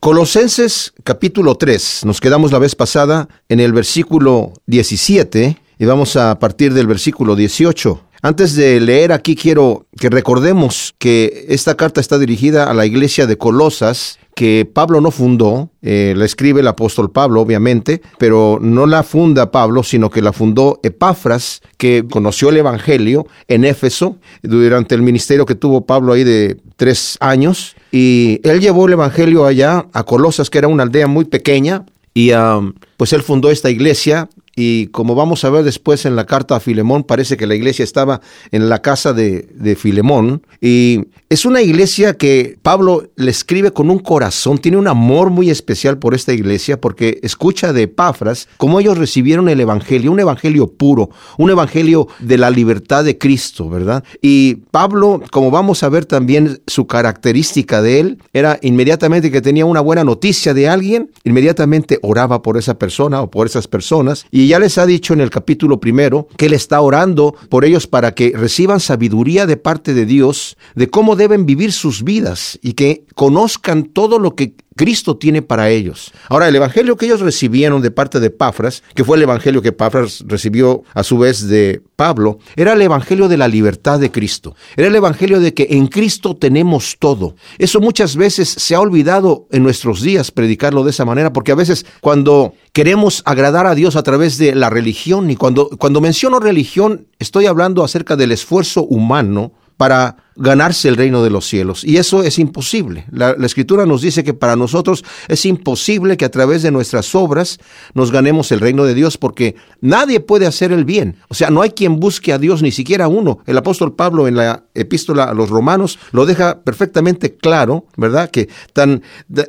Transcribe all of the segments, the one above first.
Colosenses capítulo 3, nos quedamos la vez pasada en el versículo 17 y vamos a partir del versículo 18. Antes de leer aquí quiero que recordemos que esta carta está dirigida a la iglesia de Colosas, que Pablo no fundó, eh, la escribe el apóstol Pablo, obviamente, pero no la funda Pablo, sino que la fundó Epafras, que conoció el Evangelio en Éfeso durante el ministerio que tuvo Pablo ahí de tres años. Y él llevó el Evangelio allá a Colosas, que era una aldea muy pequeña, y um, pues él fundó esta iglesia y como vamos a ver después en la carta a Filemón, parece que la iglesia estaba en la casa de, de, Filemón. Y es una iglesia que Pablo le escribe con un corazón, tiene un amor muy especial por esta iglesia, porque escucha de Epafras cómo ellos recibieron el Evangelio, un Evangelio puro, un Evangelio de la libertad de Cristo, ¿verdad? Y Pablo, como vamos a ver también su característica de él, era inmediatamente que tenía una buena noticia de alguien, inmediatamente oraba por esa persona o por esas personas. Y ya les ha dicho en el capítulo primero que él está orando por ellos para que reciban sabiduría de parte de Dios de cómo deben vivir sus vidas y que conozcan todo lo que Cristo tiene para ellos. Ahora, el evangelio que ellos recibieron de parte de Pafras, que fue el evangelio que Pafras recibió a su vez de Pablo, era el evangelio de la libertad de Cristo. Era el evangelio de que en Cristo tenemos todo. Eso muchas veces se ha olvidado en nuestros días predicarlo de esa manera, porque a veces cuando queremos agradar a Dios a través de la religión, y cuando, cuando menciono religión, estoy hablando acerca del esfuerzo humano para ganarse el reino de los cielos. Y eso es imposible. La, escritura nos dice que para nosotros es imposible que a través de nuestras obras nos ganemos el reino de Dios porque nadie puede hacer el bien. O sea, no hay quien busque a Dios, ni siquiera uno. El apóstol Pablo en la epístola a los romanos lo deja perfectamente claro, ¿verdad? Que tan,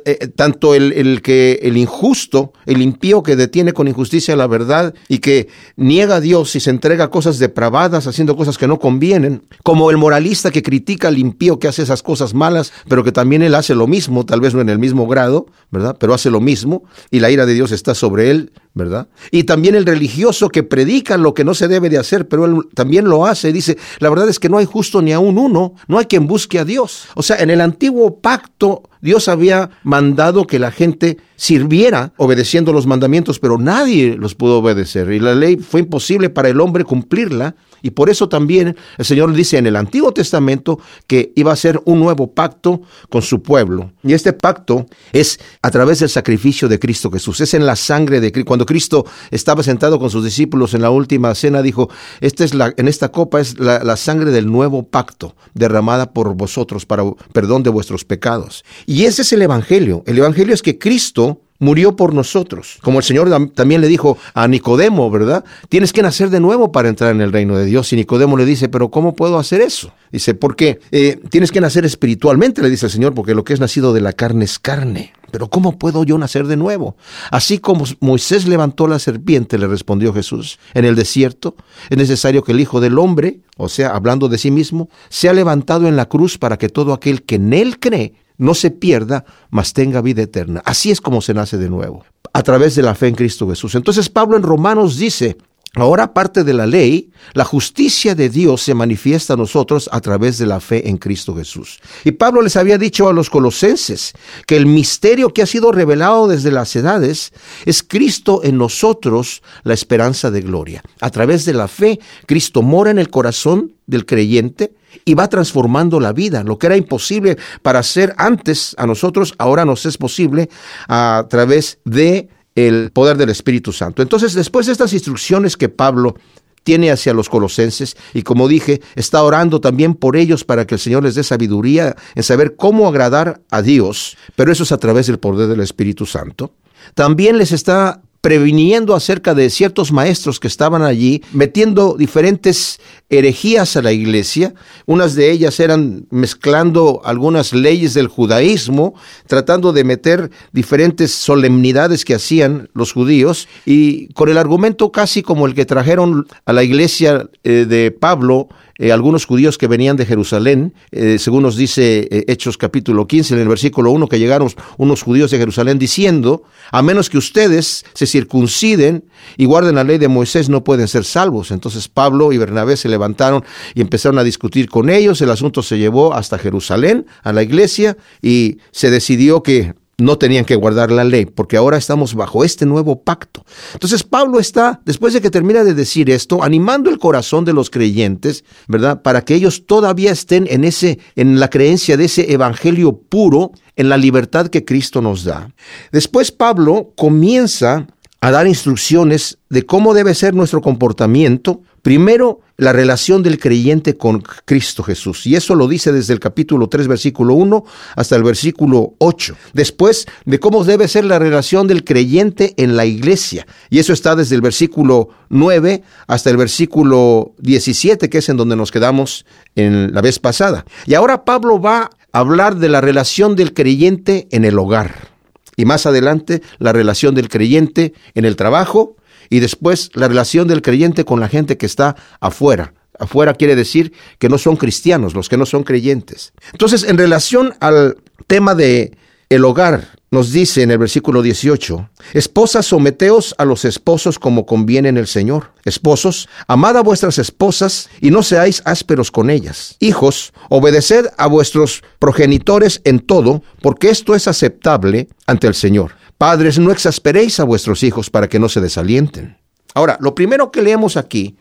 eh, tanto el, el, que el injusto, el impío que detiene con injusticia la verdad y que niega a Dios y se entrega a cosas depravadas, haciendo cosas que no convienen, como el moralista que critica al impío que hace esas cosas malas, pero que también él hace lo mismo, tal vez no en el mismo grado, ¿verdad? Pero hace lo mismo y la ira de Dios está sobre él, ¿verdad? Y también el religioso que predica lo que no se debe de hacer, pero él también lo hace. Dice, la verdad es que no hay justo ni aún uno, no hay quien busque a Dios. O sea, en el antiguo pacto Dios había mandado que la gente sirviera obedeciendo los mandamientos, pero nadie los pudo obedecer. Y la ley fue imposible para el hombre cumplirla. Y por eso también el Señor dice en el Antiguo Testamento que iba a ser un nuevo pacto con su pueblo. Y este pacto es a través del sacrificio de Cristo Jesús. Es en la sangre de Cristo. Cuando Cristo estaba sentado con sus discípulos en la última cena, dijo, esta es la, en esta copa es la, la sangre del nuevo pacto derramada por vosotros para perdón de vuestros pecados. Y ese es el Evangelio. El Evangelio es que Cristo murió por nosotros. Como el Señor también le dijo a Nicodemo, ¿verdad? Tienes que nacer de nuevo para entrar en el reino de Dios. Y Nicodemo le dice, pero ¿cómo puedo hacer eso? Dice, porque eh, tienes que nacer espiritualmente, le dice el Señor, porque lo que es nacido de la carne es carne. Pero ¿cómo puedo yo nacer de nuevo? Así como Moisés levantó la serpiente, le respondió Jesús, en el desierto, es necesario que el Hijo del Hombre, o sea, hablando de sí mismo, sea levantado en la cruz para que todo aquel que en él cree no se pierda, mas tenga vida eterna. Así es como se nace de nuevo, a través de la fe en Cristo Jesús. Entonces Pablo en Romanos dice, Ahora, aparte de la ley, la justicia de Dios se manifiesta a nosotros a través de la fe en Cristo Jesús. Y Pablo les había dicho a los colosenses que el misterio que ha sido revelado desde las edades es Cristo en nosotros, la esperanza de gloria. A través de la fe, Cristo mora en el corazón del creyente y va transformando la vida. Lo que era imposible para hacer antes a nosotros, ahora nos es posible a través de el poder del Espíritu Santo. Entonces, después de estas instrucciones que Pablo tiene hacia los colosenses y como dije, está orando también por ellos para que el Señor les dé sabiduría en saber cómo agradar a Dios, pero eso es a través del poder del Espíritu Santo. También les está previniendo acerca de ciertos maestros que estaban allí, metiendo diferentes herejías a la iglesia. Unas de ellas eran mezclando algunas leyes del judaísmo, tratando de meter diferentes solemnidades que hacían los judíos, y con el argumento casi como el que trajeron a la iglesia eh, de Pablo eh, algunos judíos que venían de Jerusalén, eh, según nos dice eh, Hechos capítulo 15, en el versículo 1, que llegaron unos judíos de Jerusalén diciendo, a menos que ustedes se circunciden y guarden la ley de Moisés, no pueden ser salvos. Entonces Pablo y Bernabé se levantaron y empezaron a discutir con ellos, el asunto se llevó hasta Jerusalén, a la iglesia, y se decidió que no tenían que guardar la ley, porque ahora estamos bajo este nuevo pacto. Entonces Pablo está, después de que termina de decir esto, animando el corazón de los creyentes, ¿verdad? Para que ellos todavía estén en ese, en la creencia de ese evangelio puro, en la libertad que Cristo nos da. Después Pablo comienza a dar instrucciones de cómo debe ser nuestro comportamiento Primero, la relación del creyente con Cristo Jesús. Y eso lo dice desde el capítulo 3, versículo 1 hasta el versículo 8. Después, de cómo debe ser la relación del creyente en la iglesia. Y eso está desde el versículo 9 hasta el versículo 17, que es en donde nos quedamos en la vez pasada. Y ahora Pablo va a hablar de la relación del creyente en el hogar. Y más adelante, la relación del creyente en el trabajo, y después la relación del creyente con la gente que está afuera. Afuera quiere decir que no son cristianos, los que no son creyentes. Entonces, en relación al tema de el hogar, nos dice en el versículo 18, Esposas, someteos a los esposos como conviene en el Señor. Esposos, amad a vuestras esposas y no seáis ásperos con ellas. Hijos, obedeced a vuestros progenitores en todo, porque esto es aceptable ante el Señor. Padres, no exasperéis a vuestros hijos para que no se desalienten. Ahora, lo primero que leemos aquí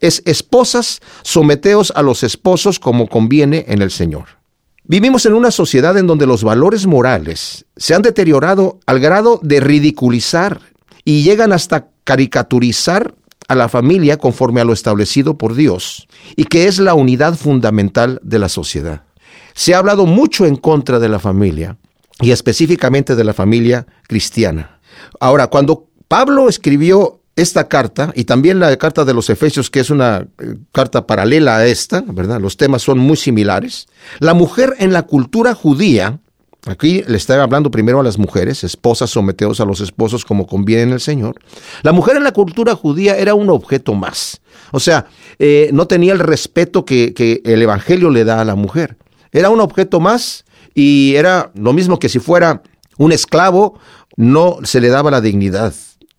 es, esposas, someteos a los esposos como conviene en el Señor. Vivimos en una sociedad en donde los valores morales se han deteriorado al grado de ridiculizar y llegan hasta caricaturizar a la familia conforme a lo establecido por Dios y que es la unidad fundamental de la sociedad. Se ha hablado mucho en contra de la familia y específicamente de la familia cristiana. Ahora, cuando Pablo escribió esta carta y también la carta de los Efesios, que es una eh, carta paralela a esta, ¿verdad? Los temas son muy similares. La mujer en la cultura judía, aquí le está hablando primero a las mujeres, esposas someteos a los esposos como conviene en el Señor. La mujer en la cultura judía era un objeto más. O sea, eh, no tenía el respeto que, que el Evangelio le da a la mujer. Era un objeto más y era lo mismo que si fuera un esclavo, no se le daba la dignidad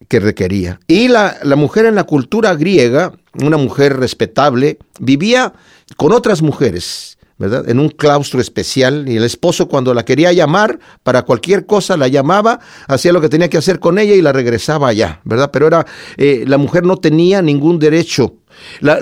que requería. Y la, la, mujer en la cultura griega, una mujer respetable, vivía con otras mujeres, ¿verdad? En un claustro especial y el esposo cuando la quería llamar para cualquier cosa la llamaba, hacía lo que tenía que hacer con ella y la regresaba allá, ¿verdad? Pero era, eh, la mujer no tenía ningún derecho. La,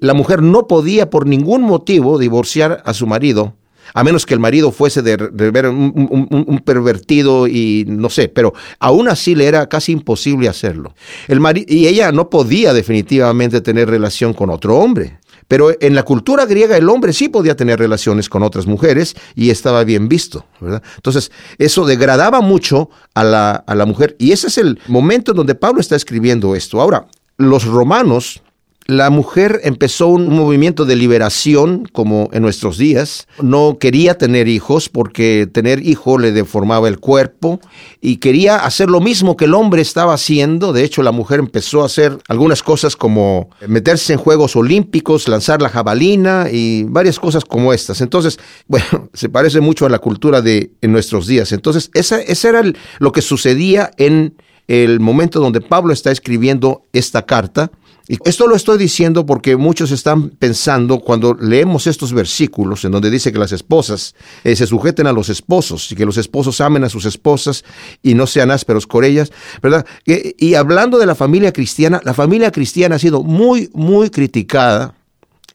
la mujer no podía por ningún motivo divorciar a su marido a menos que el marido fuese de, ver un, pervertido y no sé, pero aún así le era casi imposible hacerlo. El y ella no podía definitivamente tener relación con otro hombre. Pero en la cultura griega el hombre sí podía tener relaciones con otras mujeres y estaba bien visto, ¿verdad? Entonces, eso degradaba mucho a la, a la mujer. Y ese es el momento en donde Pablo está escribiendo esto. Ahora, los romanos la mujer empezó un movimiento de liberación, como en nuestros días. No quería tener hijos porque tener hijo le deformaba el cuerpo y quería hacer lo mismo que el hombre estaba haciendo. De hecho, la mujer empezó a hacer algunas cosas como meterse en Juegos Olímpicos, lanzar la jabalina y varias cosas como estas. Entonces, bueno, se parece mucho a la cultura de en nuestros días. Entonces, esa, esa era lo que sucedía en el momento donde Pablo está escribiendo esta carta y esto lo estoy diciendo porque muchos están pensando cuando leemos estos versículos en donde dice que las esposas eh, se sujeten a los esposos y que los esposos amen a sus esposas y no sean ásperos con ellas, ¿verdad? y hablando de la familia cristiana, la familia cristiana ha sido muy, muy criticada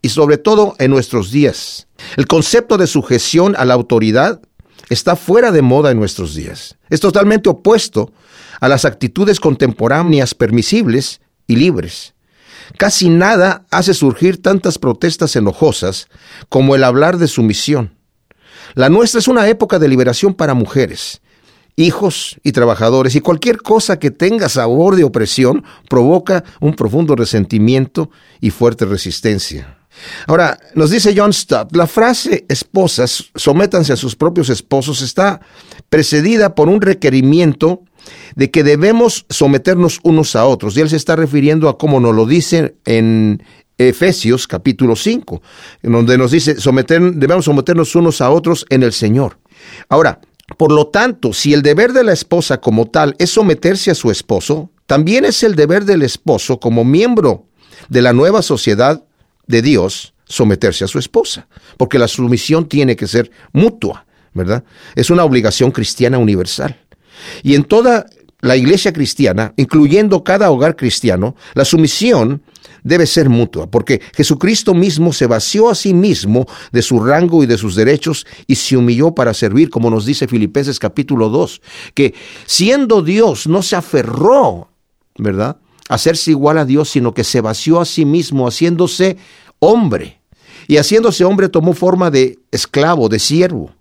y sobre todo en nuestros días. El concepto de sujeción a la autoridad está fuera de moda en nuestros días. Es totalmente opuesto a las actitudes contemporáneas permisibles y libres. Casi nada hace surgir tantas protestas enojosas como el hablar de sumisión. La nuestra es una época de liberación para mujeres, hijos y trabajadores, y cualquier cosa que tenga sabor de opresión provoca un profundo resentimiento y fuerte resistencia. Ahora, nos dice John Stott, la frase esposas, sométanse a sus propios esposos, está precedida por un requerimiento de que debemos someternos unos a otros. Y él se está refiriendo a cómo nos lo dice en Efesios capítulo 5, en donde nos dice, someter, debemos someternos unos a otros en el Señor. Ahora, por lo tanto, si el deber de la esposa como tal es someterse a su esposo, también es el deber del esposo como miembro de la nueva sociedad de Dios someterse a su esposa, porque la sumisión tiene que ser mutua. ¿verdad? Es una obligación cristiana universal. Y en toda la iglesia cristiana, incluyendo cada hogar cristiano, la sumisión debe ser mutua, porque Jesucristo mismo se vació a sí mismo de su rango y de sus derechos y se humilló para servir, como nos dice Filipenses capítulo 2, que siendo Dios no se aferró, ¿verdad? A hacerse igual a Dios, sino que se vació a sí mismo, haciéndose hombre. Y haciéndose hombre tomó forma de esclavo, de siervo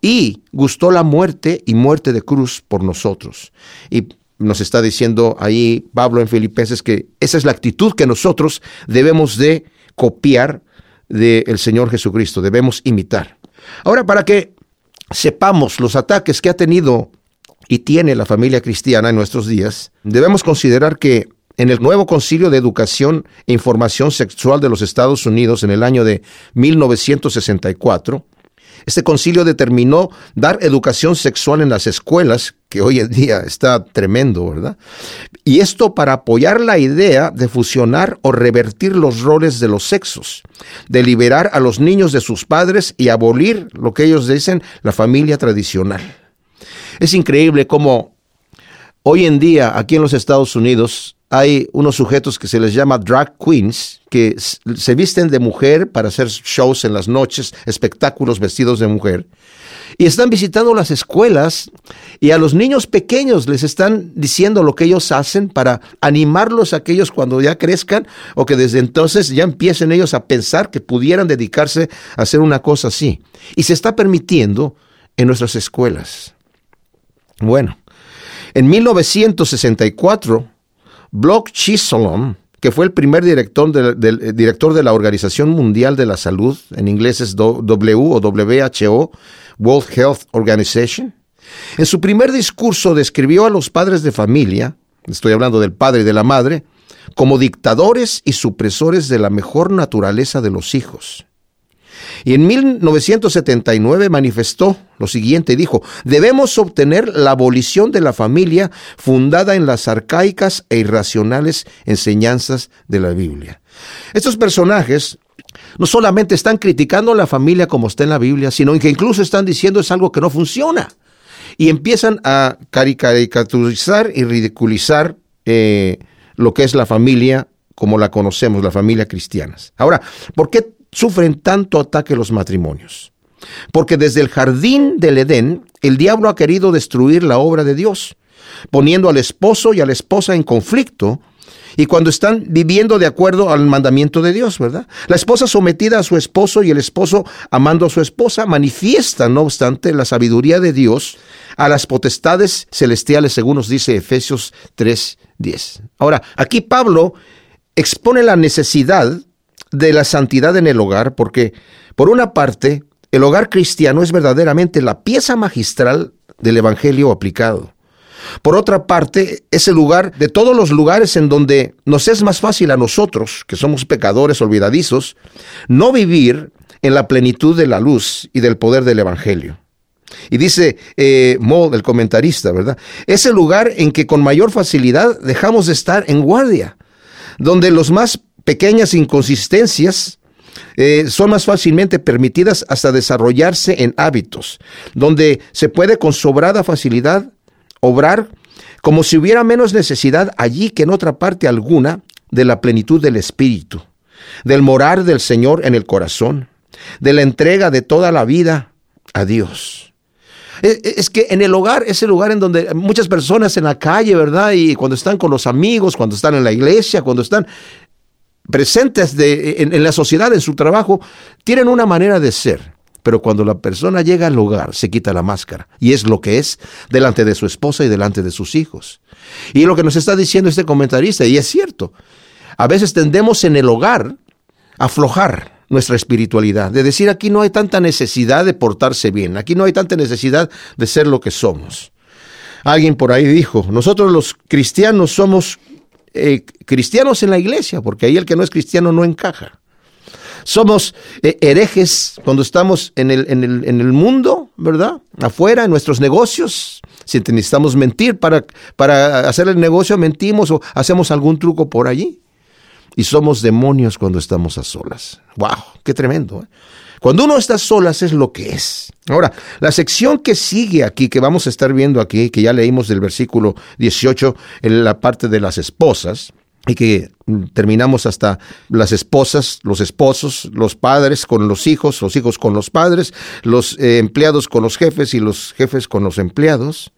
y gustó la muerte y muerte de cruz por nosotros. Y nos está diciendo ahí Pablo en Filipenses que esa es la actitud que nosotros debemos de copiar del Señor Jesucristo, debemos imitar. Ahora, para que sepamos los ataques que ha tenido y tiene la familia cristiana en nuestros días, debemos considerar que en el nuevo Concilio de Educación e Información Sexual de los Estados Unidos en el año de 1964, este concilio determinó dar educación sexual en las escuelas, que hoy en día está tremendo, ¿verdad? Y esto para apoyar la idea de fusionar o revertir los roles de los sexos, de liberar a los niños de sus padres y abolir lo que ellos dicen la familia tradicional. Es increíble cómo hoy en día aquí en los Estados Unidos hay unos sujetos que se les llama drag queens, que se visten de mujer para hacer shows en las noches, espectáculos vestidos de mujer, y están visitando las escuelas y a los niños pequeños les están diciendo lo que ellos hacen para animarlos a aquellos cuando ya crezcan o que desde entonces ya empiecen ellos a pensar que pudieran dedicarse a hacer una cosa así. Y se está permitiendo en nuestras escuelas. Bueno, en 1964, Block Chisolom, que fue el primer director de, eh, director de la Organización Mundial de la Salud, en inglés es W o WHO, World Health Organization, en su primer discurso describió a los padres de familia, estoy hablando del padre y de la madre, como dictadores y supresores de la mejor naturaleza de los hijos. Y en 1979 manifestó lo siguiente, dijo, debemos obtener la abolición de la familia fundada en las arcaicas e irracionales enseñanzas de la Biblia. Estos personajes no solamente están criticando a la familia como está en la Biblia, sino que incluso están diciendo es algo que no funciona. Y empiezan a caricaturizar y ridiculizar eh, lo que es la familia como la conocemos, la familia cristiana. Ahora, ¿por qué sufren tanto ataque los matrimonios? Porque desde el jardín del Edén, el diablo ha querido destruir la obra de Dios, poniendo al esposo y a la esposa en conflicto, y cuando están viviendo de acuerdo al mandamiento de Dios, ¿verdad? La esposa sometida a su esposo y el esposo amando a su esposa manifiesta, no obstante, la sabiduría de Dios a las potestades celestiales, según nos dice Efesios 3:10. Ahora, aquí Pablo expone la necesidad de la santidad en el hogar, porque por una parte, el hogar cristiano es verdaderamente la pieza magistral del Evangelio aplicado. Por otra parte, es el lugar de todos los lugares en donde nos es más fácil a nosotros, que somos pecadores olvidadizos, no vivir en la plenitud de la luz y del poder del Evangelio. Y dice eh, el comentarista, ¿verdad? Es el lugar en que con mayor facilidad dejamos de estar en guardia, donde los más pequeñas inconsistencias eh, son más fácilmente permitidas hasta desarrollarse en hábitos, donde se puede con sobrada facilidad obrar como si hubiera menos necesidad allí que en otra parte alguna de la plenitud del Espíritu, del morar del Señor en el corazón, de la entrega de toda la vida a Dios. E, e, es que en el hogar es el lugar en donde muchas personas en la calle, ¿verdad? Y cuando están con los amigos, cuando están en la iglesia, cuando están, presentes en, la sociedad, en su trabajo, tienen una manera de ser. Pero cuando la persona llega al hogar, se quita la máscara. Y es lo que es delante de su esposa y delante de sus hijos. Y lo que nos está diciendo este comentarista, y es cierto, a veces tendemos en el hogar a aflojar nuestra espiritualidad, de decir aquí no hay tanta necesidad de portarse bien, aquí no hay tanta necesidad de ser lo que somos. Alguien por ahí dijo, nosotros los cristianos somos eh, cristianos en la iglesia, porque ahí el que no es cristiano no encaja. Somos eh, herejes cuando estamos en el, en, el, en el, mundo, ¿verdad? Afuera, en nuestros negocios. Si necesitamos mentir para, para hacer el negocio, mentimos o hacemos algún truco por allí. Y somos demonios cuando estamos a solas. ¡Wow! ¡Qué tremendo! ¿eh? Cuando uno está solas es lo que es. Ahora, la sección que sigue aquí, que vamos a estar viendo aquí, que ya leímos del versículo 18, en la parte de las esposas, y que terminamos hasta las esposas, los esposos, los padres con los hijos, los hijos con los padres, los eh, empleados con los jefes y los jefes con los empleados.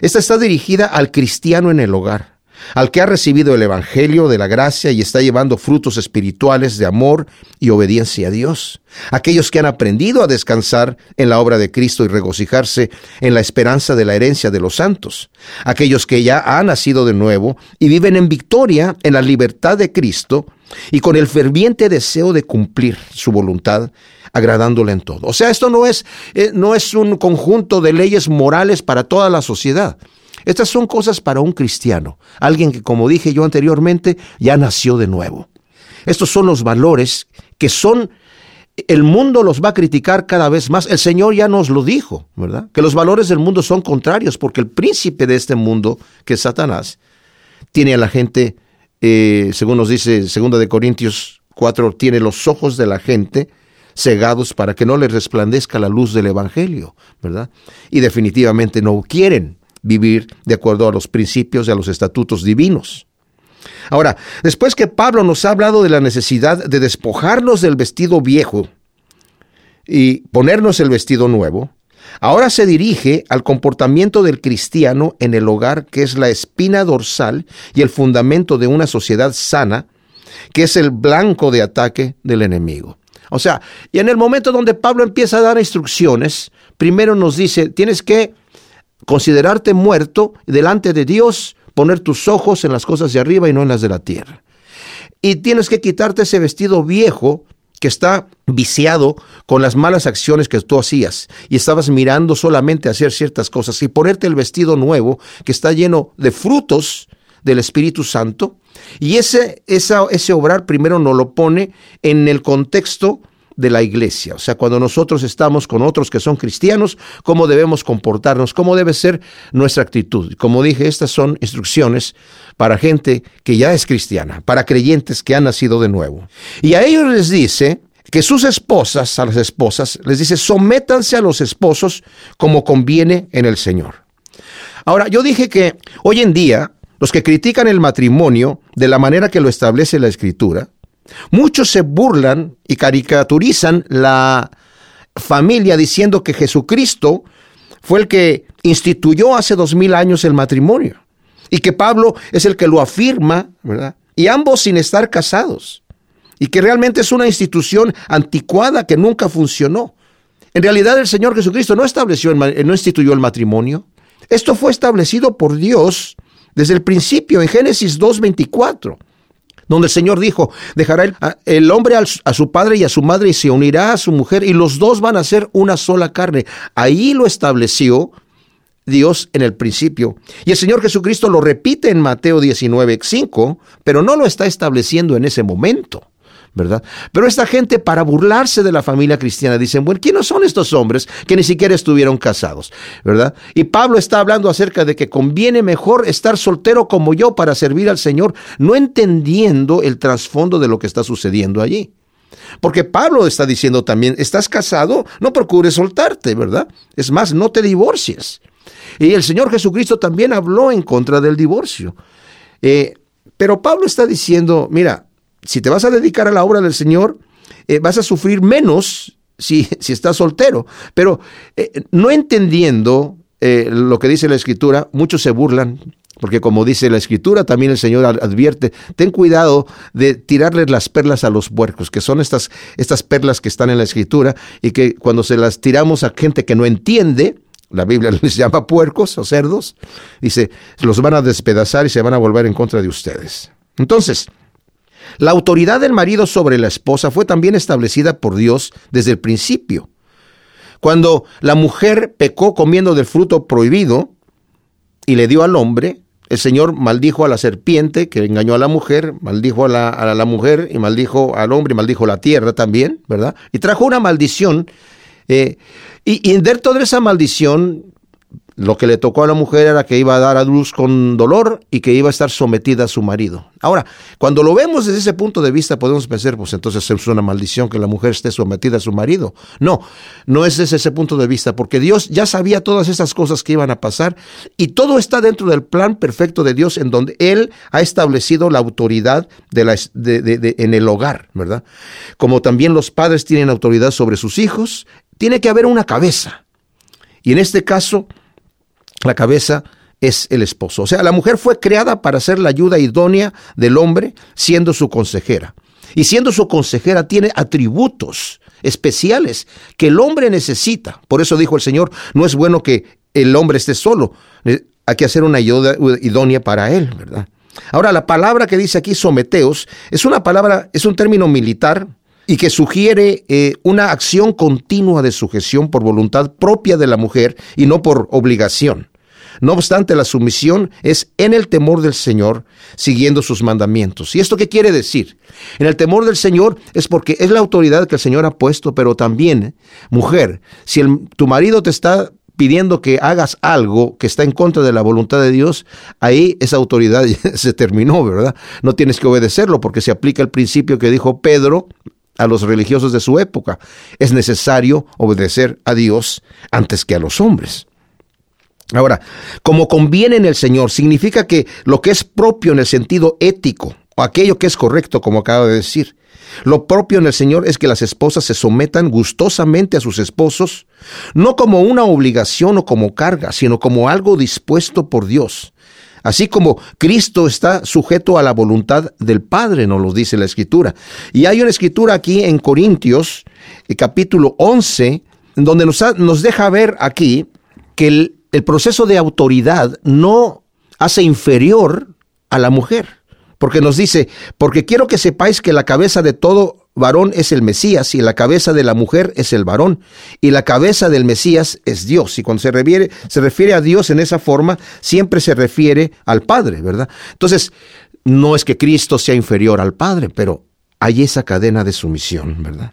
Esta está dirigida al cristiano en el hogar al que ha recibido el Evangelio de la gracia y está llevando frutos espirituales de amor y obediencia a Dios. Aquellos que han aprendido a descansar en la obra de Cristo y regocijarse en la esperanza de la herencia de los santos. Aquellos que ya han nacido de nuevo y viven en victoria en la libertad de Cristo y con el ferviente deseo de cumplir su voluntad agradándole en todo. O sea, esto no es, eh, no es un conjunto de leyes morales para toda la sociedad. Estas son cosas para un cristiano, alguien que, como dije yo anteriormente, ya nació de nuevo. Estos son los valores que son, el mundo los va a criticar cada vez más. El Señor ya nos lo dijo, ¿verdad? Que los valores del mundo son contrarios, porque el príncipe de este mundo, que es Satanás, tiene a la gente, eh, según nos dice 2 de Corintios 4, tiene los ojos de la gente cegados para que no les resplandezca la luz del Evangelio, ¿verdad? Y definitivamente no quieren vivir de acuerdo a los principios y a los estatutos divinos. Ahora, después que Pablo nos ha hablado de la necesidad de despojarnos del vestido viejo y ponernos el vestido nuevo, ahora se dirige al comportamiento del cristiano en el hogar, que es la espina dorsal y el fundamento de una sociedad sana, que es el blanco de ataque del enemigo. O sea, y en el momento donde Pablo empieza a dar instrucciones, primero nos dice, tienes que considerarte muerto delante de Dios, poner tus ojos en las cosas de arriba y no en las de la tierra. Y tienes que quitarte ese vestido viejo que está viciado con las malas acciones que tú hacías y estabas mirando solamente a hacer ciertas cosas y ponerte el vestido nuevo que está lleno de frutos del Espíritu Santo y ese, ese obrar primero nos lo pone en el contexto de la iglesia. O sea, cuando nosotros estamos con otros que son cristianos, cómo debemos comportarnos, cómo debe ser nuestra actitud. Como dije, estas son instrucciones para gente que ya es cristiana, para creyentes que han nacido de nuevo. Y a ellos les dice que sus esposas, a las esposas, les dice, sométanse a los esposos como conviene en el Señor. Ahora, yo dije que hoy en día, los que critican el matrimonio de la manera que lo establece la Escritura, Muchos se burlan y caricaturizan la familia diciendo que Jesucristo fue el que instituyó hace dos mil años el matrimonio y que Pablo es el que lo afirma, ¿verdad? Y ambos sin estar casados y que realmente es una institución anticuada que nunca funcionó. En realidad el Señor Jesucristo no estableció, no instituyó el matrimonio. Esto fue establecido por Dios desde el principio en Génesis 2.24 donde el Señor dijo, dejará el, hombre a su padre y a su madre y se unirá a su mujer y los dos van a ser una sola carne. Ahí lo estableció Dios en el principio. Y el Señor Jesucristo lo repite en Mateo 19, 5, pero no lo está estableciendo en ese momento. ¿Verdad? Pero esta gente, para burlarse de la familia cristiana, dicen, bueno, ¿quiénes son estos hombres que ni siquiera estuvieron casados? ¿verdad? Y Pablo está hablando acerca de que conviene mejor estar soltero como yo para servir al Señor, no entendiendo el trasfondo de lo que está sucediendo allí. Porque Pablo está diciendo también, estás casado, no procures soltarte, ¿verdad? Es más, no te divorcies. Y el Señor Jesucristo también habló en contra del divorcio. Eh, pero Pablo está diciendo, mira, si te vas a dedicar a la obra del Señor, eh, vas a sufrir menos si, si estás soltero. Pero eh, no entendiendo eh, lo que dice la Escritura, muchos se burlan. Porque como dice la escritura, también el Señor advierte, ten cuidado de tirarles las perlas a los puercos, que son estas, estas perlas que están en la escritura y que cuando se las tiramos a gente que no entiende, la Biblia les llama puercos o cerdos, dice, los van a despedazar y se van a volver en contra de ustedes. Entonces, la autoridad del marido sobre la esposa fue también establecida por Dios desde el principio. Cuando la mujer pecó comiendo del fruto prohibido y le dio al hombre, el Señor maldijo a la serpiente que engañó a la mujer, maldijo a la, mujer y maldijo al hombre y maldijo la tierra también, ¿verdad? Y trajo una maldición. Eh, y, y de toda esa maldición Lo que le tocó a la mujer era que iba a dar a luz con dolor y que iba a estar sometida a su marido. Ahora, cuando lo vemos desde ese punto de vista, podemos pensar, pues entonces es una maldición que la mujer esté sometida a su marido. No, no es desde ese punto de vista, porque Dios ya sabía todas esas cosas que iban a pasar y todo está dentro del plan perfecto de Dios en donde Él ha establecido la autoridad en el hogar, ¿verdad? Como también los padres tienen autoridad sobre sus hijos, tiene que haber una cabeza. Y en este caso, la cabeza es el esposo. O sea, la mujer fue creada para ser la ayuda idónea del hombre, siendo su consejera. Y siendo su consejera tiene atributos especiales que el hombre necesita. Por eso dijo el Señor, no es bueno que el hombre esté solo, eh, hay que hacer una ayuda idónea para él, ¿verdad? Ahora, la palabra que dice aquí someteos es una palabra, es un término militar y que sugiere eh, una acción continua de sujeción por voluntad propia de la mujer y no por obligación. No obstante, la sumisión es en el temor del Señor, siguiendo sus mandamientos. ¿Y esto qué quiere decir? En el temor del Señor es porque es la autoridad que el Señor ha puesto, pero también, mujer, si tu marido te está pidiendo que hagas algo que está en contra de la voluntad de Dios, ahí esa autoridad se terminó, ¿verdad? No tienes que obedecerlo porque se aplica el principio que dijo Pedro a los religiosos de su época. Es necesario obedecer a Dios antes que a los hombres. Ahora, como conviene en el Señor, significa que lo que es propio en el sentido ético, o aquello que es correcto, como acabo de decir, lo propio en el Señor es que las esposas se sometan gustosamente a sus esposos, no como una obligación o como carga, sino como algo dispuesto por Dios. Así como Cristo está sujeto a la voluntad del Padre, nos lo dice la Escritura. Y hay una escritura aquí en Corintios, eh, capítulo 11, donde nos, nos deja ver aquí que el, el proceso de autoridad no hace inferior a la mujer. Porque nos dice, porque quiero que sepáis que la cabeza de todo varón es el Mesías y la cabeza de la mujer es el varón y la cabeza del Mesías es Dios. Y cuando se refiere, se refiere a Dios en esa forma, siempre se refiere al Padre, ¿verdad? Entonces, no es que Cristo sea inferior al Padre, pero hay esa cadena de sumisión, ¿verdad?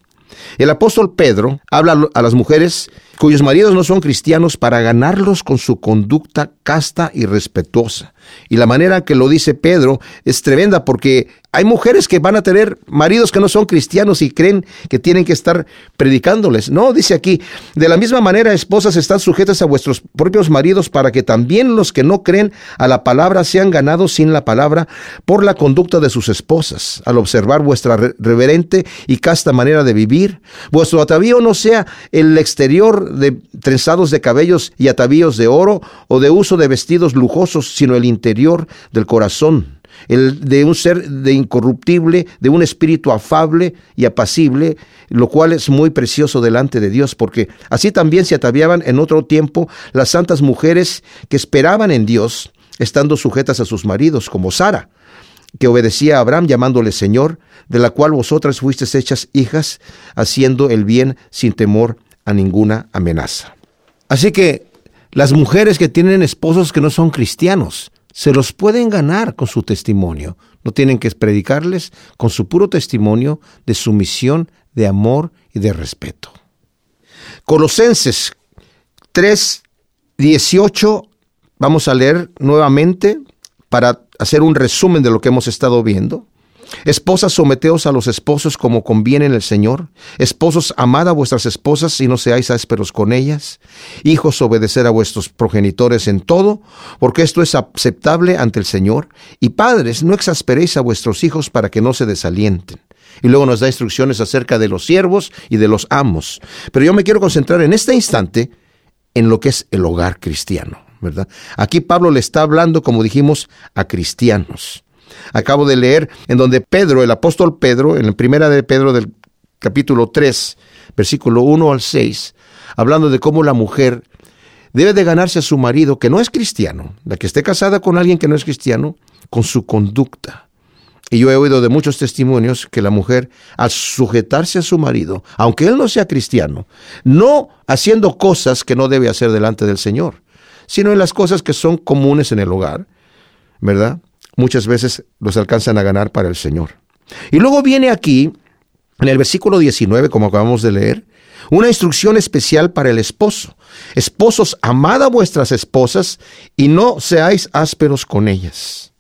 El apóstol Pedro habla a las mujeres cuyos maridos no son cristianos para ganarlos con su conducta casta y respetuosa. Y la manera que lo dice Pedro es tremenda porque hay mujeres que van a tener maridos que no son cristianos y creen que tienen que estar predicándoles. No, dice aquí, de la misma manera, esposas están sujetas a vuestros propios maridos para que también los que no creen a la palabra sean ganados sin la palabra por la conducta de sus esposas, al observar vuestra reverente y casta manera de vivir. Vuestro atavío no sea el exterior de trenzados de cabellos y atavíos de oro o de uso de vestidos lujosos, sino el interior del corazón el de un ser de incorruptible, de un espíritu afable y apacible, lo cual es muy precioso delante de Dios, porque así también se ataviaban en otro tiempo las santas mujeres que esperaban en Dios, estando sujetas a sus maridos, como Sara, que obedecía a Abraham llamándole Señor, de la cual vosotras fuisteis hechas hijas, haciendo el bien sin temor a ninguna amenaza. Así que las mujeres que tienen esposos que no son cristianos, se los pueden ganar con su testimonio. No tienen que predicarles con su puro testimonio de sumisión, de amor y de respeto. Colosenses 3, 18, vamos a leer nuevamente para hacer un resumen de lo que hemos estado viendo. Esposas, someteos a los esposos como conviene en el Señor. Esposos, amad a vuestras esposas y no seáis ásperos con ellas. Hijos, obedecer a vuestros progenitores en todo, porque esto es aceptable ante el Señor. Y padres, no exasperéis a vuestros hijos para que no se desalienten. Y luego nos da instrucciones acerca de los siervos y de los amos. Pero yo me quiero concentrar en este instante en lo que es el hogar cristiano, ¿verdad? Aquí Pablo le está hablando, como dijimos, a cristianos acabo de leer, en donde Pedro, el apóstol Pedro, en la primera de Pedro del capítulo 3, versículo 1 al 6, hablando de cómo la mujer debe de ganarse a su marido, que no es cristiano, la que esté casada con alguien que no es cristiano, con su conducta. Y yo he oído de muchos testimonios que la mujer, al sujetarse a su marido, aunque él no sea cristiano, no haciendo cosas que no debe hacer delante del Señor, sino en las cosas que son comunes en el hogar, ¿verdad? Muchas veces los alcanzan a ganar para el Señor. Y luego viene aquí, en el versículo 19, como acabamos de leer, Una instrucción especial para el esposo. Esposos, amad a vuestras esposas y no seáis ásperos con ellas.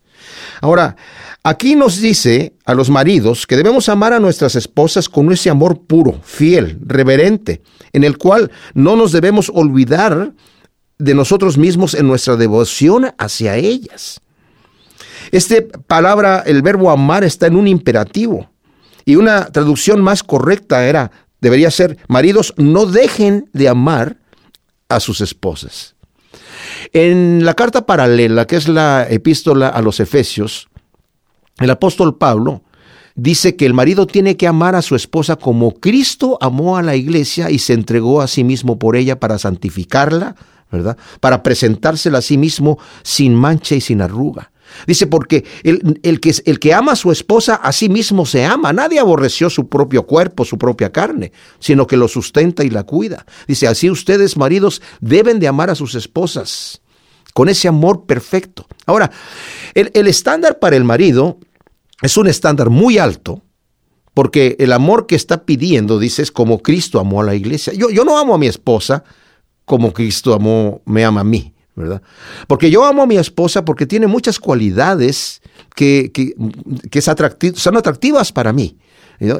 Ahora, aquí nos dice a los maridos que debemos amar a nuestras esposas con ese amor puro, fiel, reverente, en el cual no nos debemos olvidar de nosotros mismos en nuestra devoción hacia ellas. Esta palabra, el verbo amar, está en un imperativo. Y una traducción más correcta era, debería ser, maridos, no dejen de amar a sus esposas. En la carta paralela, que es la epístola a los Efesios, el apóstol Pablo dice que el marido tiene que amar a su esposa como Cristo amó a la iglesia y se entregó a sí mismo por ella para santificarla, ¿verdad? Para presentársela a sí mismo sin mancha y sin arruga. Dice, porque el, el, que, el que ama a su esposa a sí mismo se ama. Nadie aborreció su propio cuerpo, su propia carne, sino que lo sustenta y la cuida. Dice, así ustedes, maridos, deben de amar a sus esposas con ese amor perfecto. Ahora, el, el estándar para el marido es un estándar muy alto, porque el amor que está pidiendo, dice, es como Cristo amó a la iglesia. Yo, yo no amo a mi esposa como Cristo amó, me ama a mí, ¿verdad? Porque yo amo a mi esposa porque tiene muchas cualidades que, que, que son atractivas para mí.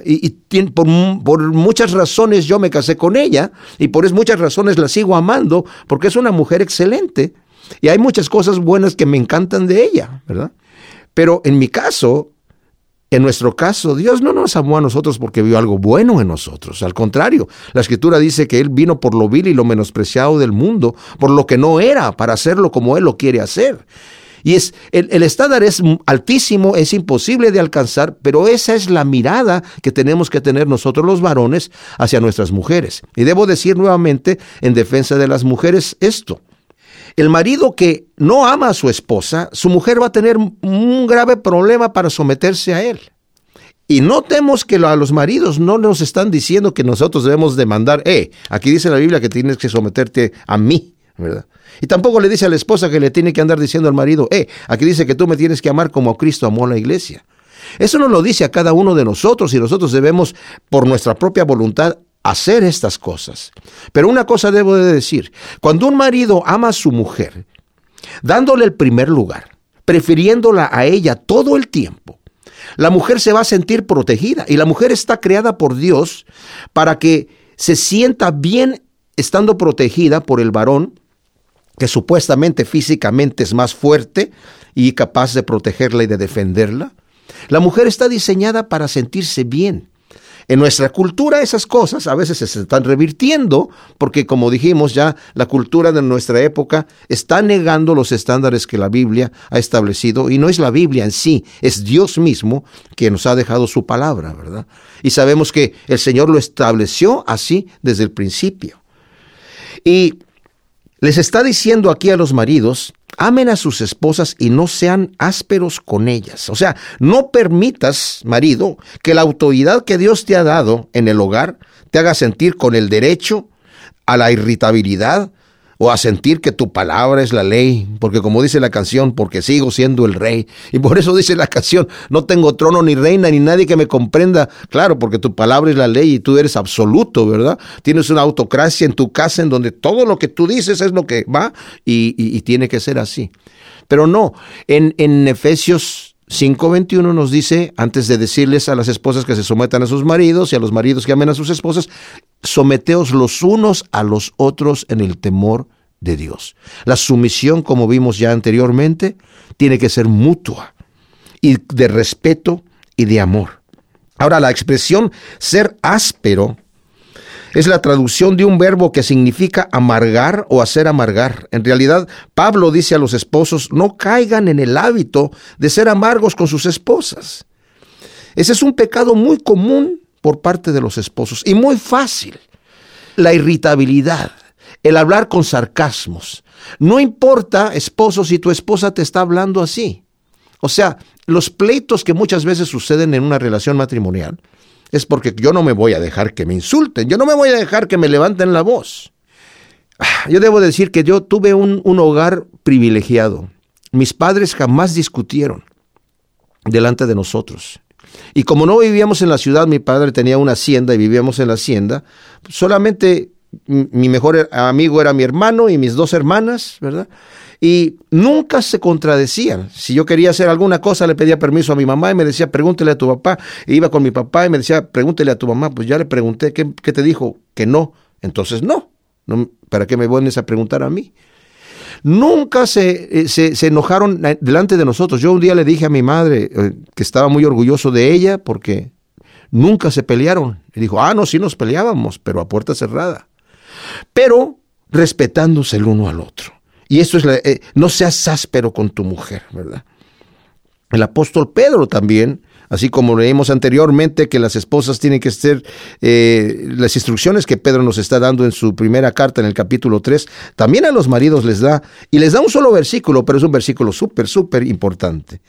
Y, por, por, muchas razones yo me casé con ella y por muchas razones la sigo amando porque es una mujer excelente y hay muchas cosas buenas que me encantan de ella, ¿verdad? Pero en mi caso, en nuestro caso, Dios no nos amó a nosotros porque vio algo bueno en nosotros. Al contrario, la escritura dice que Él vino por lo vil y lo menospreciado del mundo, por lo que no era, para hacerlo como Él lo quiere hacer. Y es, el, el, estándar es altísimo, es imposible de alcanzar, pero esa es la mirada que tenemos que tener nosotros los varones hacia nuestras mujeres. Y debo decir nuevamente en defensa de las mujeres esto. El marido que no ama a su esposa, su mujer va a tener un grave problema para someterse a él. Y notemos que a los maridos no nos están diciendo que nosotros debemos demandar, eh, aquí dice la Biblia que tienes que someterte a mí, ¿verdad? Y tampoco le dice a la esposa que le tiene que andar diciendo al marido, eh, aquí dice que tú me tienes que amar como Cristo amó a la iglesia. Eso nos lo dice a cada uno de nosotros y nosotros debemos, por nuestra propia voluntad, hacer estas cosas. Pero una cosa debo de decir, cuando un marido ama a su mujer, dándole el primer lugar, prefiriéndola a ella todo el tiempo, la mujer se va a sentir protegida y la mujer está creada por Dios para que se sienta bien estando protegida por el varón que supuestamente físicamente es más fuerte y capaz de protegerla y de defenderla. La mujer está diseñada para sentirse bien. En nuestra cultura esas cosas a veces se están revirtiendo porque como dijimos ya, la cultura de nuestra época está negando los estándares que la Biblia ha establecido y no es la Biblia en sí, es Dios mismo que nos ha dejado su palabra, ¿verdad? Y sabemos que el Señor lo estableció así desde el principio. Y les está diciendo aquí a los maridos amen a sus esposas y no sean ásperos con ellas. O sea, no permitas, marido, que la autoridad que Dios te ha dado en el hogar te haga sentir con el derecho a la irritabilidad o a sentir que tu palabra es la ley, porque como dice la canción, porque sigo siendo el rey. Y por eso dice la canción, no tengo trono ni reina ni nadie que me comprenda. Claro, porque tu palabra es la ley y tú eres absoluto, ¿verdad? Tienes una autocracia en tu casa en donde todo lo que tú dices es lo que va y, y, tiene que ser así. Pero no, en, en Efesios 5.21 nos dice, antes de decirles a las esposas que se sometan a sus maridos y a los maridos que amen a sus esposas, someteos los unos a los otros en el temor de Dios. La sumisión, como vimos ya anteriormente, tiene que ser mutua y de respeto y de amor. Ahora, la expresión ser áspero es la traducción de un verbo que significa amargar o hacer amargar. En realidad, Pablo dice a los esposos, no caigan en el hábito de ser amargos con sus esposas. Ese es un pecado muy común por parte de los esposos y muy fácil. La irritabilidad, el hablar con sarcasmos. No importa, esposo, si tu esposa te está hablando así. O sea, los pleitos que muchas veces suceden en una relación matrimonial es porque yo no me voy a dejar que me insulten, yo no me voy a dejar que me levanten la voz. Ah, yo debo decir que yo tuve un, un hogar privilegiado. Mis padres jamás discutieron delante de nosotros. Y como no vivíamos en la ciudad, mi padre tenía una hacienda y vivíamos en la hacienda, solamente mi mejor amigo era mi hermano y mis dos hermanas, ¿verdad? Y nunca se contradecían. Si yo quería hacer alguna cosa, le pedía permiso a mi mamá y me decía, pregúntele a tu papá. E iba con mi papá y me decía, pregúntele a tu mamá. Pues ya le pregunté, ¿qué, qué te dijo? Que no. Entonces no. ¿Para qué me pones a preguntar a mí? Nunca se, eh, se, se, enojaron delante de nosotros. Yo un día le dije a mi madre eh, que estaba muy orgulloso de ella porque nunca se pelearon. Y dijo, ah, no, sí nos peleábamos, pero a puerta cerrada. Pero respetándose el uno al otro. Y eso es, la, eh, no seas áspero con tu mujer, ¿verdad? El apóstol Pedro también, así como leímos anteriormente que las esposas tienen que ser, eh, las instrucciones que Pedro nos está dando en su primera carta en el capítulo 3, también a los maridos les da, y les da un solo versículo, pero es un versículo súper, súper importante.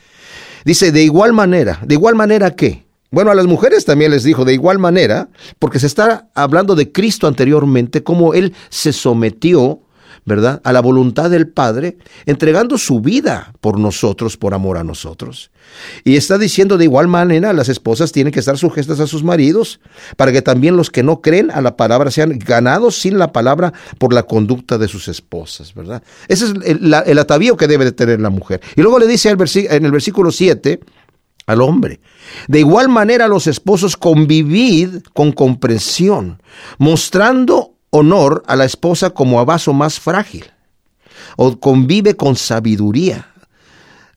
Dice, de igual manera, ¿de igual manera qué? Bueno, a las mujeres también les dijo de igual manera, porque se está hablando de Cristo anteriormente, cómo Él se sometió ¿verdad? A la voluntad del Padre, entregando su vida por nosotros, por amor a nosotros. Y está diciendo de igual manera, las esposas tienen que estar sujetas a sus maridos, para que también los que no creen a la palabra sean ganados sin la palabra por la conducta de sus esposas, ¿verdad? Ese es el, atavío que debe de tener la mujer. Y luego le dice en el versículo 7 al hombre. De igual manera los esposos convivid con comprensión, mostrando honor a la esposa como a vaso más frágil, o convive con sabiduría.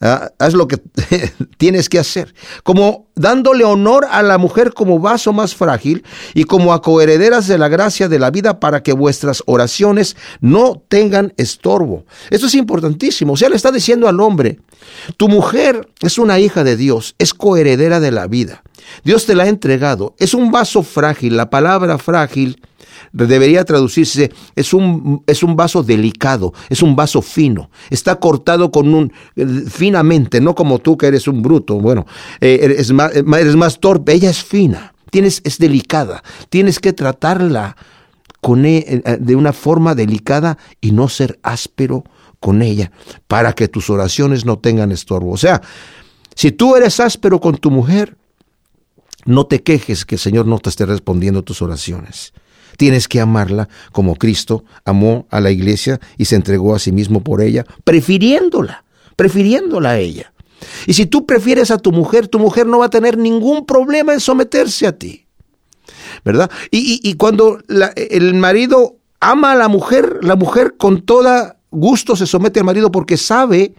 Ah, haz lo que tienes que hacer. Como dándole honor a la mujer como vaso más frágil y como a coherederas de la gracia de la vida para que vuestras oraciones no tengan estorbo. Esto es importantísimo. O sea, le está diciendo al hombre, tu mujer es una hija de Dios, es coheredera de la vida. Dios te la ha entregado. Es un vaso frágil. La palabra frágil debería traducirse, es un, es un vaso delicado, es un vaso fino, está cortado con un, eh, finamente, no como tú que eres un bruto, bueno, eh, eres, más, eh, eres más torpe, ella es fina, tienes, es delicada, tienes que tratarla con, e, de una forma delicada y no ser áspero con ella, para que tus oraciones no tengan estorbo. O sea, si tú eres áspero con tu mujer, no te quejes que el Señor no te esté respondiendo tus oraciones. Tienes que amarla como Cristo amó a la iglesia y se entregó a sí mismo por ella, prefiriéndola, prefiriéndola a ella. Y si tú prefieres a tu mujer, tu mujer no va a tener ningún problema en someterse a ti. ¿Verdad? Y, cuando el marido ama a la mujer, la mujer con todo gusto se somete al marido porque sabe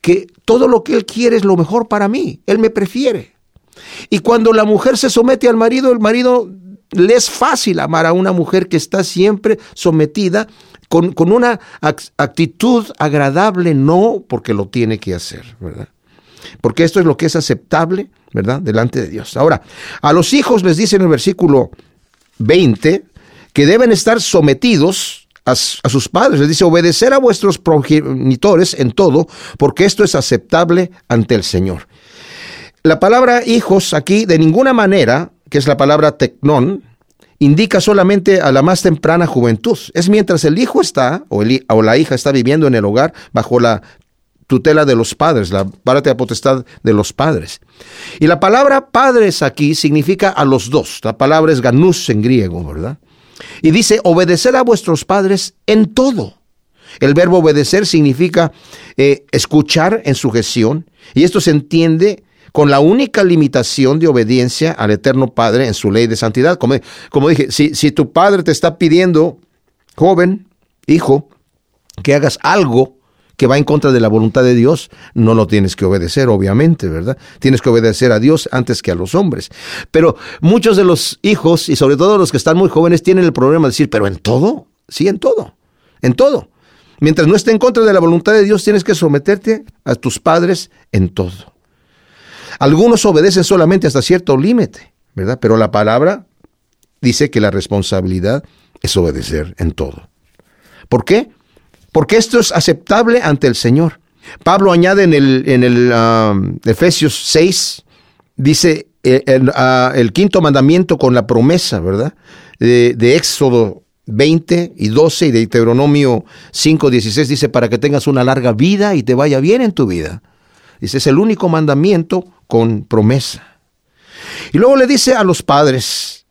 que todo lo que él quiere es lo mejor para mí. Él me prefiere. Y cuando la mujer se somete al marido, el marido le es fácil amar a una mujer que está siempre sometida con, una actitud agradable, no porque lo tiene que hacer, ¿verdad? Porque esto es lo que es aceptable, ¿verdad? Delante de Dios. Ahora, a los hijos les dice en el versículo 20 que deben estar sometidos a, a, sus padres. Les dice, obedecer a vuestros progenitores en todo, porque esto es aceptable ante el Señor. La palabra hijos aquí de ninguna manera que es la palabra tecnón, indica solamente a la más temprana juventud. Es mientras el hijo está o, la hija está viviendo en el hogar bajo la tutela de los padres, la de potestad de los padres. Y la palabra padres aquí significa a los dos. La palabra es ganús en griego, ¿verdad? Y dice, obedecer a vuestros padres en todo. El verbo obedecer significa eh, escuchar en sujeción, y esto se entiende con la única limitación de obediencia al Eterno Padre en su ley de santidad. Como, como dije, si, si tu padre te está pidiendo, joven, hijo, que hagas algo que va en contra de la voluntad de Dios, no lo tienes que obedecer, obviamente, ¿verdad? Tienes que obedecer a Dios antes que a los hombres. Pero muchos de los hijos, y sobre todo los que están muy jóvenes, tienen el problema de decir, pero en todo, sí, en todo, en todo. Mientras no esté en contra de la voluntad de Dios, tienes que someterte a tus padres en todo. Algunos obedecen solamente hasta cierto límite, ¿verdad? Pero la palabra dice que la responsabilidad es obedecer en todo. ¿Por qué? Porque esto es aceptable ante el Señor. Pablo añade en el, en el um, Efesios 6, dice eh, uh, el, quinto mandamiento con la promesa, ¿verdad? De, de, Éxodo 20 y 12 y de Deuteronomio 5, 16 dice para que tengas una larga vida y te vaya bien en tu vida. Dice, es el único mandamiento con promesa. Y luego le dice a los padres,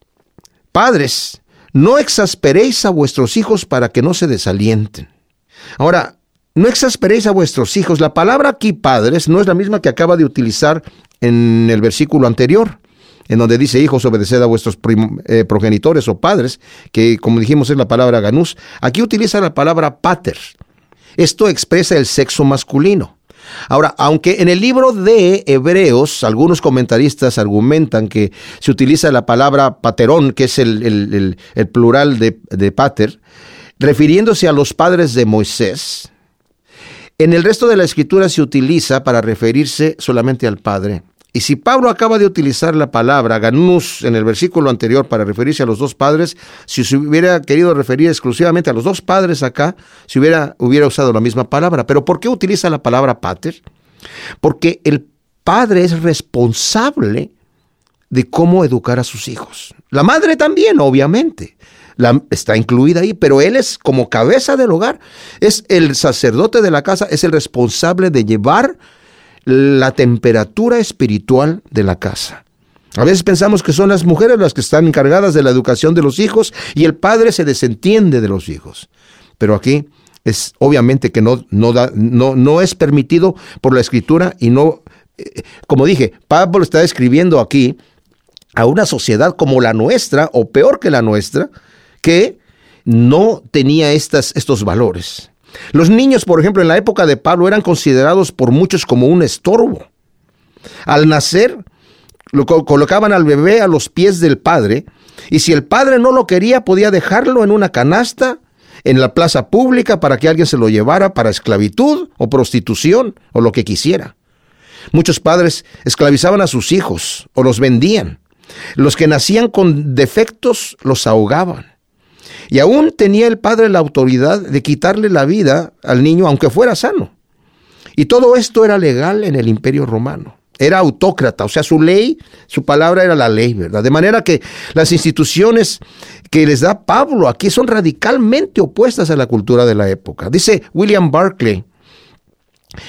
padres, no exasperéis a vuestros hijos para que no se desalienten. Ahora, no exasperéis a vuestros hijos. La palabra aquí, padres, no es la misma que acaba de utilizar en el versículo anterior, en donde dice, hijos, obedeced a vuestros eh, progenitores o padres, que como dijimos es la palabra ganús. Aquí utiliza la palabra pater. Esto expresa el sexo masculino. Ahora, aunque en el libro de Hebreos algunos comentaristas argumentan que se utiliza la palabra paterón, que es el, plural de, pater, refiriéndose a los padres de Moisés, en el resto de la escritura se utiliza para referirse solamente al padre. Y si Pablo acaba de utilizar la palabra ganús en el versículo anterior para referirse a los dos padres, si se hubiera querido referir exclusivamente a los dos padres acá, si hubiera, hubiera usado la misma palabra. Pero ¿por qué utiliza la palabra pater? Porque el padre es responsable de cómo educar a sus hijos. La madre también, obviamente. Está incluida ahí, pero él es como cabeza del hogar, es el sacerdote de la casa, es el responsable de llevar la temperatura espiritual de la casa. A veces pensamos que son las mujeres las que están encargadas de la educación de los hijos y el padre se desentiende de los hijos. Pero aquí es obviamente que no, no, da, no, no es permitido por la escritura y no, eh, como dije, Pablo está escribiendo aquí a una sociedad como la nuestra o peor que la nuestra, que no tenía estas, estos valores. Los niños, por ejemplo, en la época de Pablo eran considerados por muchos como un estorbo. Al nacer, lo colocaban al bebé a los pies del padre, y si el padre no lo quería, podía dejarlo en una canasta en la plaza pública para que alguien se lo llevara para esclavitud o prostitución o lo que quisiera. Muchos padres esclavizaban a sus hijos o los vendían. Los que nacían con defectos los ahogaban. Y aún tenía el padre la autoridad de quitarle la vida al niño aunque fuera sano. Y todo esto era legal en el imperio romano. Era autócrata, o sea, su ley, su palabra era la ley, ¿verdad? De manera que las instituciones que les da Pablo aquí son radicalmente opuestas a la cultura de la época. Dice William Barclay,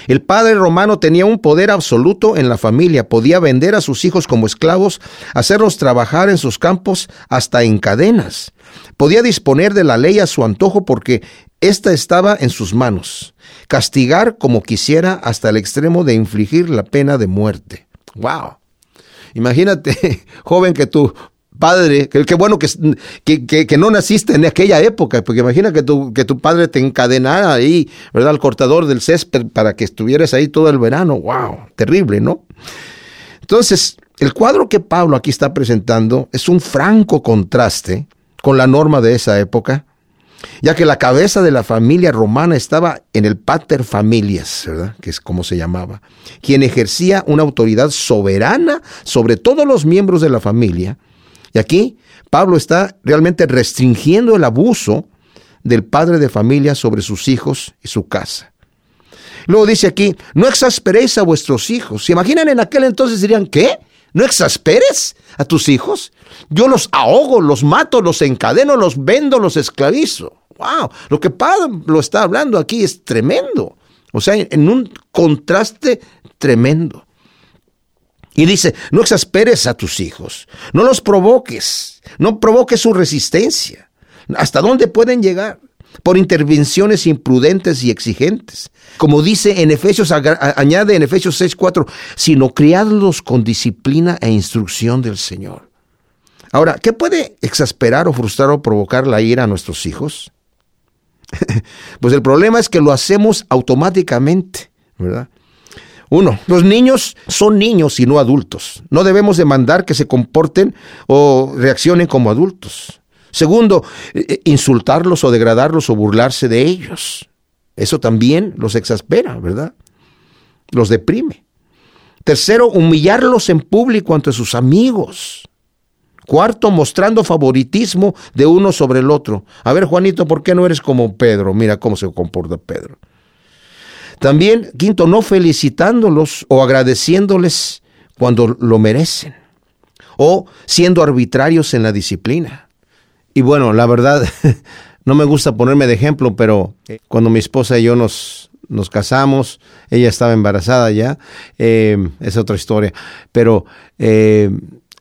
el padre romano tenía un poder absoluto en la familia, podía vender a sus hijos como esclavos, hacerlos trabajar en sus campos hasta en cadenas. Podía disponer de la ley a su antojo porque ésta estaba en sus manos. Castigar como quisiera hasta el extremo de infligir la pena de muerte. ¡Wow! Imagínate, joven, que tu padre, qué bueno que, que, que, no naciste en aquella época, porque imagina que tu, que tu padre te encadenara ahí, ¿verdad? Al cortador del césped para que estuvieras ahí todo el verano. ¡Wow! Terrible, ¿no? Entonces, el cuadro que Pablo aquí está presentando es un franco contraste con la norma de esa época, ya que la cabeza de la familia romana estaba en el pater familias, ¿verdad? que es como se llamaba, quien ejercía una autoridad soberana sobre todos los miembros de la familia. Y aquí Pablo está realmente restringiendo el abuso del padre de familia sobre sus hijos y su casa. Luego dice aquí, no exasperéis a vuestros hijos. ¿Se imaginan en aquel entonces dirían, ¿qué? ¿No exasperes a tus hijos? Yo los ahogo, los mato, los encadeno, los vendo, los esclavizo. ¡Wow! Lo que Pablo está hablando aquí es tremendo. O sea, en un contraste tremendo. Y dice, no exasperes a tus hijos, no los provoques, no provoques su resistencia. ¿Hasta dónde pueden llegar? Por intervenciones imprudentes y exigentes. Como dice en Efesios, añade en Efesios 6:4, sino criadlos con disciplina e instrucción del Señor. Ahora, ¿qué puede exasperar o frustrar o provocar la ira a nuestros hijos? pues el problema es que lo hacemos automáticamente, ¿verdad? Uno, los niños son niños y no adultos. No debemos demandar que se comporten o reaccionen como adultos. Segundo, eh, insultarlos o degradarlos o burlarse de ellos. Eso también los exaspera, ¿verdad? Los deprime. Tercero, humillarlos en público ante sus amigos. Cuarto, mostrando favoritismo de uno sobre el otro. A ver, Juanito, ¿por qué no eres como Pedro? Mira cómo se comporta Pedro. También, quinto, no felicitándolos o agradeciéndoles cuando lo merecen. O siendo arbitrarios en la disciplina. Y bueno, la verdad, no me gusta ponerme de ejemplo, pero cuando mi esposa y yo nos, nos casamos, ella estaba embarazada ya, eh, es otra historia, pero eh,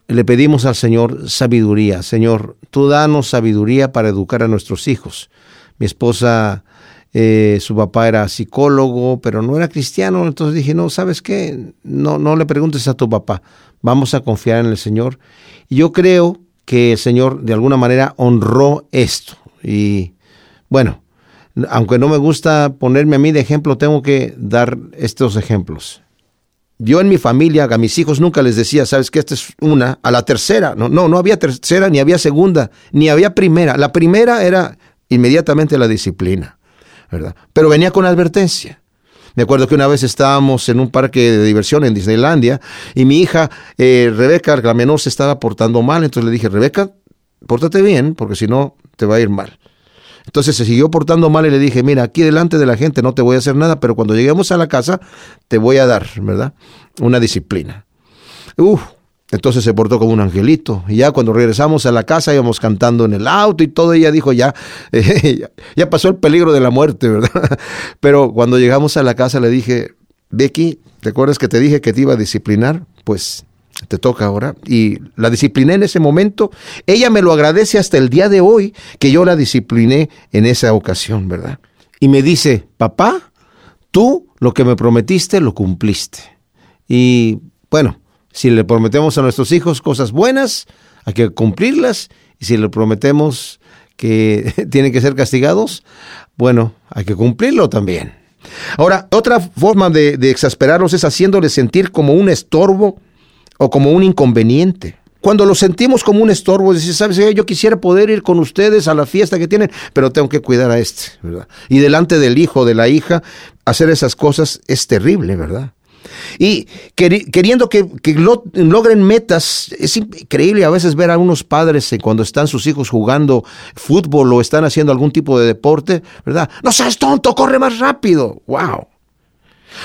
le pedimos al Señor sabiduría. Señor, tú danos sabiduría para educar a nuestros hijos. Mi esposa, eh, su papá era psicólogo, pero no era cristiano. Entonces dije, no, ¿sabes qué? No, no le preguntes a tu papá. Vamos a confiar en el Señor. Y yo creo que el Señor de alguna manera honró esto. Y bueno, aunque no me gusta ponerme a mí de ejemplo, tengo que dar estos ejemplos. Yo en mi familia, a mis hijos nunca les decía, sabes que esta es una, a la tercera. No, no, no había tercera, ni había segunda, ni había primera. La primera era inmediatamente la disciplina, ¿verdad? Pero venía con advertencia. Me acuerdo que una vez estábamos en un parque de diversión en Disneylandia y mi hija, eh, Rebeca, la menor, se estaba portando mal. Entonces le dije, Rebeca, pórtate bien, porque si no, te va a ir mal. Entonces se siguió portando mal y le dije, mira, aquí delante de la gente no te voy a hacer nada, pero cuando lleguemos a la casa te voy a dar, ¿verdad? Una disciplina. Uf, entonces se portó como un angelito. Y ya cuando regresamos a la casa íbamos cantando en el auto y todo. Ella dijo, ya, ya pasó el peligro de la muerte, ¿verdad? Pero cuando llegamos a la casa le dije, Becky, ¿te acuerdas que te dije que te iba a disciplinar? Pues te toca ahora. Y la discipliné en ese momento. Ella me lo agradece hasta el día de hoy que yo la discipliné en esa ocasión, ¿verdad? Y me dice, papá, tú lo que me prometiste lo cumpliste. Y bueno, si le prometemos a nuestros hijos cosas buenas, hay que cumplirlas. Y si le prometemos que tienen que ser castigados, bueno, hay que cumplirlo también. Ahora, otra forma de, de exasperarlos es haciéndoles sentir como un estorbo o como un inconveniente. Cuando lo sentimos como un estorbo, decimos, ¿sabes? Yo quisiera poder ir con ustedes a la fiesta que tienen, pero tengo que cuidar a este, ¿verdad? Y delante del hijo, de la hija, hacer esas cosas es terrible, ¿verdad? Y queriendo que, logren metas, es increíble a veces ver a unos padres cuando están sus hijos jugando fútbol o están haciendo algún tipo de deporte, ¿verdad? No seas tonto, corre más rápido. ¡Wow!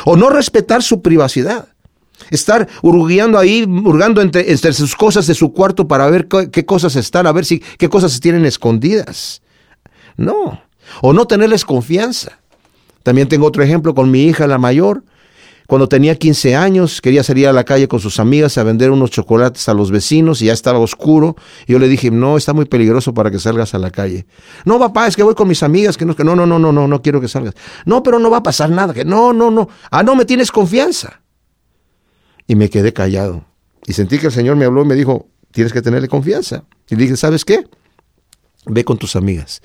O no respetar su privacidad. Estar hurgueando ahí, hurgando entre, entre, sus cosas de su cuarto para ver qué, cosas están, a ver si qué cosas se tienen escondidas. No. O no tenerles confianza. También tengo otro ejemplo con mi hija, la mayor. Cuando tenía 15 años, quería salir a la calle con sus amigas a vender unos chocolates a los vecinos y ya estaba oscuro. Y yo le dije, no, está muy peligroso para que salgas a la calle. No, papá, es que voy con mis amigas, que no, que no, no, no, no, no, no quiero que salgas. No, pero no va a pasar nada, que no, no, no. Ah, no, me tienes confianza y me quedé callado. Y sentí que el Señor me habló y me dijo, tienes que tenerle confianza. Y dije, ¿sabes qué? Ve con tus amigas.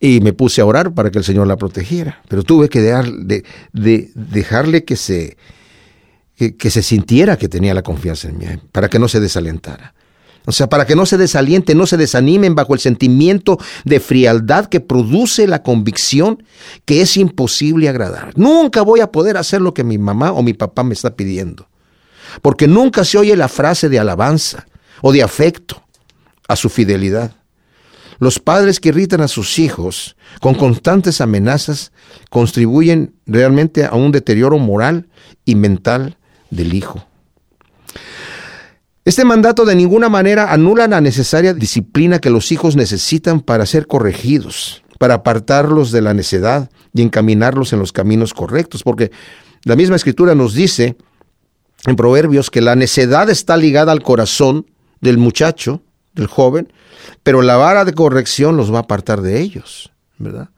Y me puse a orar para que el Señor la protegiera. Pero tuve que de, de dejarle que se, que, se sintiera que tenía la confianza en mí, para que no se desalentara. O sea, para que no se desaliente, no se desanimen bajo el sentimiento de frialdad que produce la convicción que es imposible agradar. Nunca voy a poder hacer lo que mi mamá o mi papá me está pidiendo porque nunca se oye la frase de alabanza o de afecto a su fidelidad. Los padres que irritan a sus hijos con constantes amenazas contribuyen realmente a un deterioro moral y mental del hijo. Este mandato de ninguna manera anula la necesaria disciplina que los hijos necesitan para ser corregidos, para apartarlos de la necedad y encaminarlos en los caminos correctos, porque la misma escritura nos dice en Proverbios que la necedad está ligada al corazón del muchacho, del joven, pero la vara de corrección los va a apartar de ellos, ¿verdad?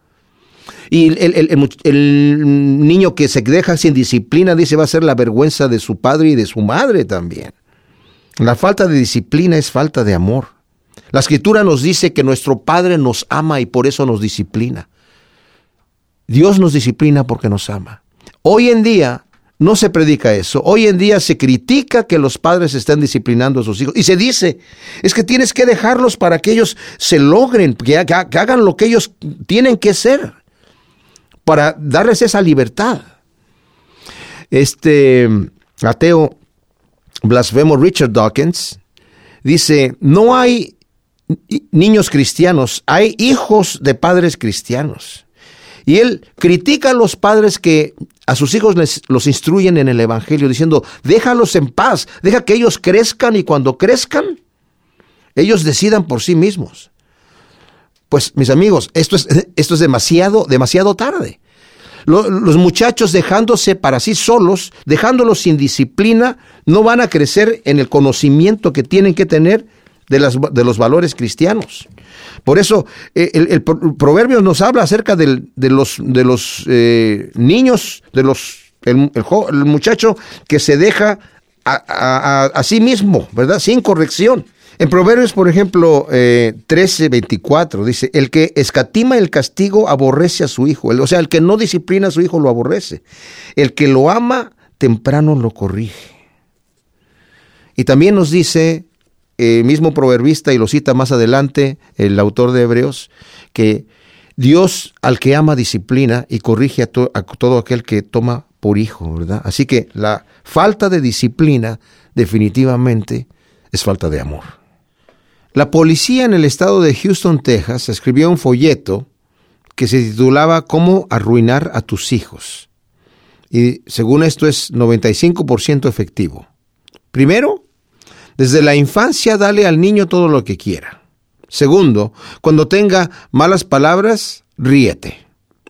Y el, niño que se deja sin disciplina, dice, va a ser la vergüenza de su padre y de su madre también. La falta de disciplina es falta de amor. La escritura nos dice que nuestro Padre nos ama y por eso nos disciplina. Dios nos disciplina porque nos ama. Hoy en día no se predica eso. Hoy en día se critica que los padres estén disciplinando a sus hijos. Y se dice, es que tienes que dejarlos para que ellos se logren, que, hagan lo que ellos tienen que ser, para darles esa libertad. Este ateo blasfemo Richard Dawkins dice, no hay niños cristianos, hay hijos de padres cristianos. Y él critica a los padres que a sus hijos les, los instruyen en el Evangelio diciendo, déjalos en paz, deja que ellos crezcan y cuando crezcan, ellos decidan por sí mismos. Pues mis amigos, esto es, esto es demasiado, demasiado tarde. los muchachos dejándose para sí solos, dejándolos sin disciplina, no van a crecer en el conocimiento que tienen que tener de, las, de los valores cristianos. Por eso eh, el, proverbio nos habla acerca de los, de los eh, niños, de los el, muchacho que se deja a, sí mismo, ¿verdad? Sin corrección. En Proverbios, por ejemplo, eh, 13, 24, dice, el que escatima el castigo aborrece a su hijo. o sea, el que no disciplina a su hijo lo aborrece. El que lo ama, temprano lo corrige. Y también nos dice el mismo proverbista, y lo cita más adelante el autor de Hebreos, que Dios al que ama disciplina y corrige a, a todo aquel que toma por hijo, ¿verdad? Así que la falta de disciplina definitivamente es falta de amor. La policía en el estado de Houston, Texas, escribió un folleto que se titulaba Cómo arruinar a tus hijos. Y según esto es 95% efectivo. Primero, desde la infancia dale al niño todo lo que quiera. Segundo, cuando tenga malas palabras, ríete.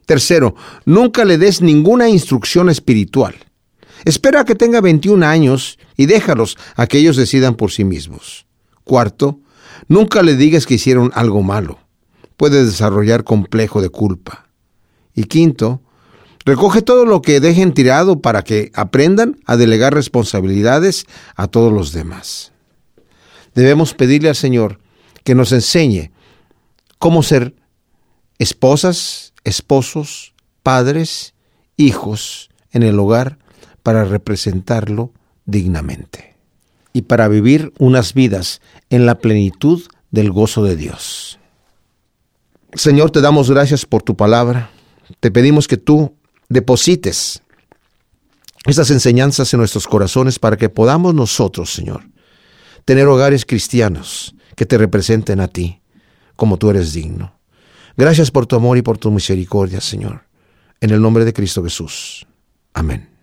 Tercero, nunca le des ninguna instrucción espiritual. Espera a que tenga 21 años y déjalos a que ellos decidan por sí mismos. Cuarto, Nunca le digas que hicieron algo malo. Puede desarrollar complejo de culpa. Y quinto, recoge todo lo que dejen tirado para que aprendan a delegar responsabilidades a todos los demás. Debemos pedirle al Señor que nos enseñe cómo ser esposas, esposos, padres, hijos en el hogar para representarlo dignamente y para vivir unas vidas en la plenitud del gozo de Dios. Señor, te damos gracias por tu palabra. Te pedimos que tú deposites estas enseñanzas en nuestros corazones para que podamos nosotros, Señor, tener hogares cristianos que te representen a ti como tú eres digno. Gracias por tu amor y por tu misericordia, Señor. En el nombre de Cristo Jesús. Amén.